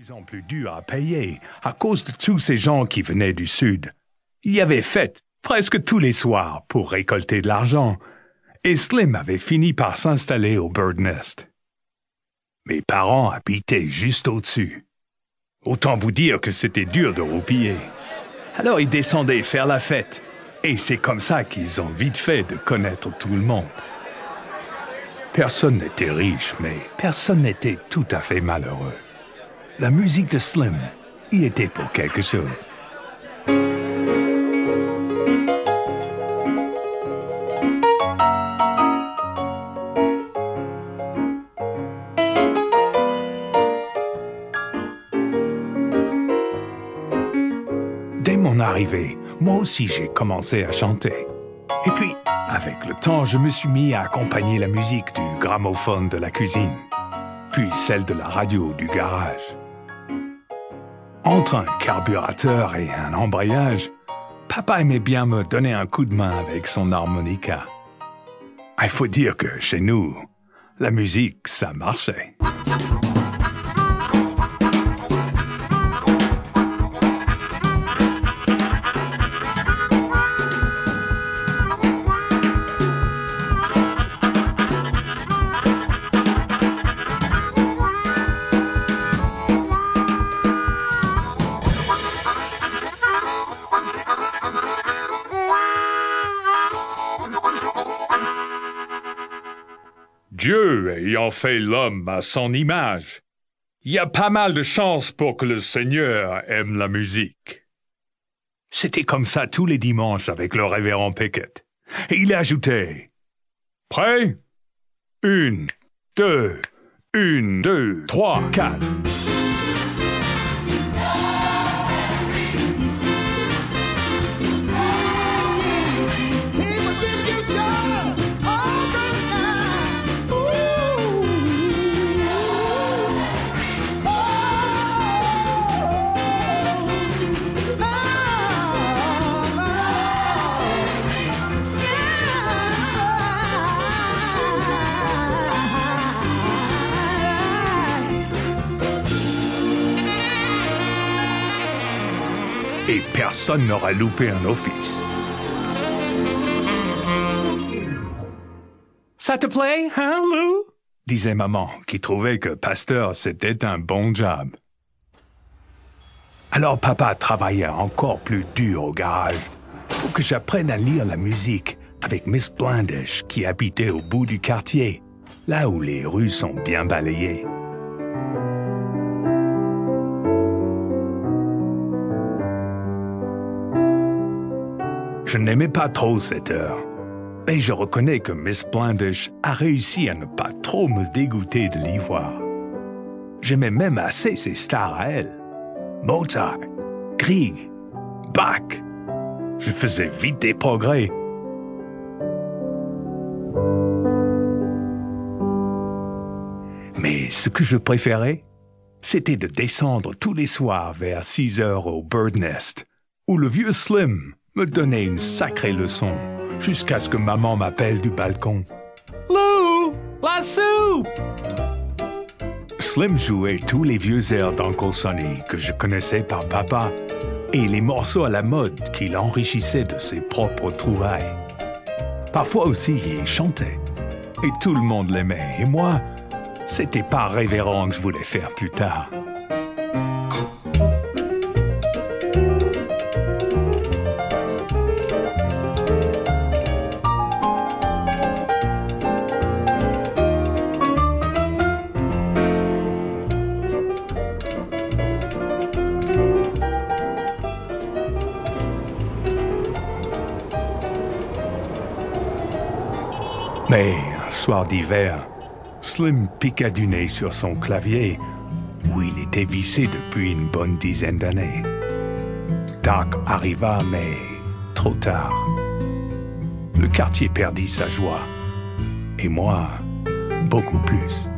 plus en plus dur à payer à cause de tous ces gens qui venaient du Sud. Il y avait fête presque tous les soirs pour récolter de l'argent, et Slim avait fini par s'installer au Bird Nest. Mes parents habitaient juste au-dessus. Autant vous dire que c'était dur de roupiller. Alors ils descendaient faire la fête, et c'est comme ça qu'ils ont vite fait de connaître tout le monde. Personne n'était riche, mais personne n'était tout à fait malheureux. La musique de Slim y était pour quelque chose. Dès mon arrivée, moi aussi j'ai commencé à chanter. Et puis, avec le temps, je me suis mis à accompagner la musique du gramophone de la cuisine, puis celle de la radio du garage. Entre un carburateur et un embrayage, papa aimait bien me donner un coup de main avec son harmonica. Il faut dire que chez nous, la musique, ça marchait. Dieu ayant fait l'homme à son image, il y a pas mal de chances pour que le Seigneur aime la musique. C'était comme ça tous les dimanches avec le révérend Pickett. Et il ajoutait Prêt? Une, deux, une, deux, trois, quatre. Et personne n'aura loupé un office. Ça te plaît, hein, Lou? disait maman, qui trouvait que pasteur, c'était un bon job. Alors papa travaillait encore plus dur au garage pour que j'apprenne à lire la musique avec Miss Blandish qui habitait au bout du quartier, là où les rues sont bien balayées. Je n'aimais pas trop cette heure, mais je reconnais que Miss Blandish a réussi à ne pas trop me dégoûter de l'y voir. J'aimais même assez ses stars à elle. Mozart, Grieg, Bach. Je faisais vite des progrès. Mais ce que je préférais, c'était de descendre tous les soirs vers 6 heures au Bird Nest, où le vieux Slim me donnait une sacrée leçon, jusqu'à ce que maman m'appelle du balcon. Lou, la soupe! Slim jouait tous les vieux airs d'Uncle Sonny que je connaissais par papa et les morceaux à la mode qu'il enrichissait de ses propres trouvailles. Parfois aussi, il chantait. Et tout le monde l'aimait. Et moi, c'était pas révérend que je voulais faire plus tard. Mais un soir d'hiver, Slim piqua du nez sur son clavier, où il était vissé depuis une bonne dizaine d'années. Doc arriva, mais trop tard. Le quartier perdit sa joie, et moi, beaucoup plus.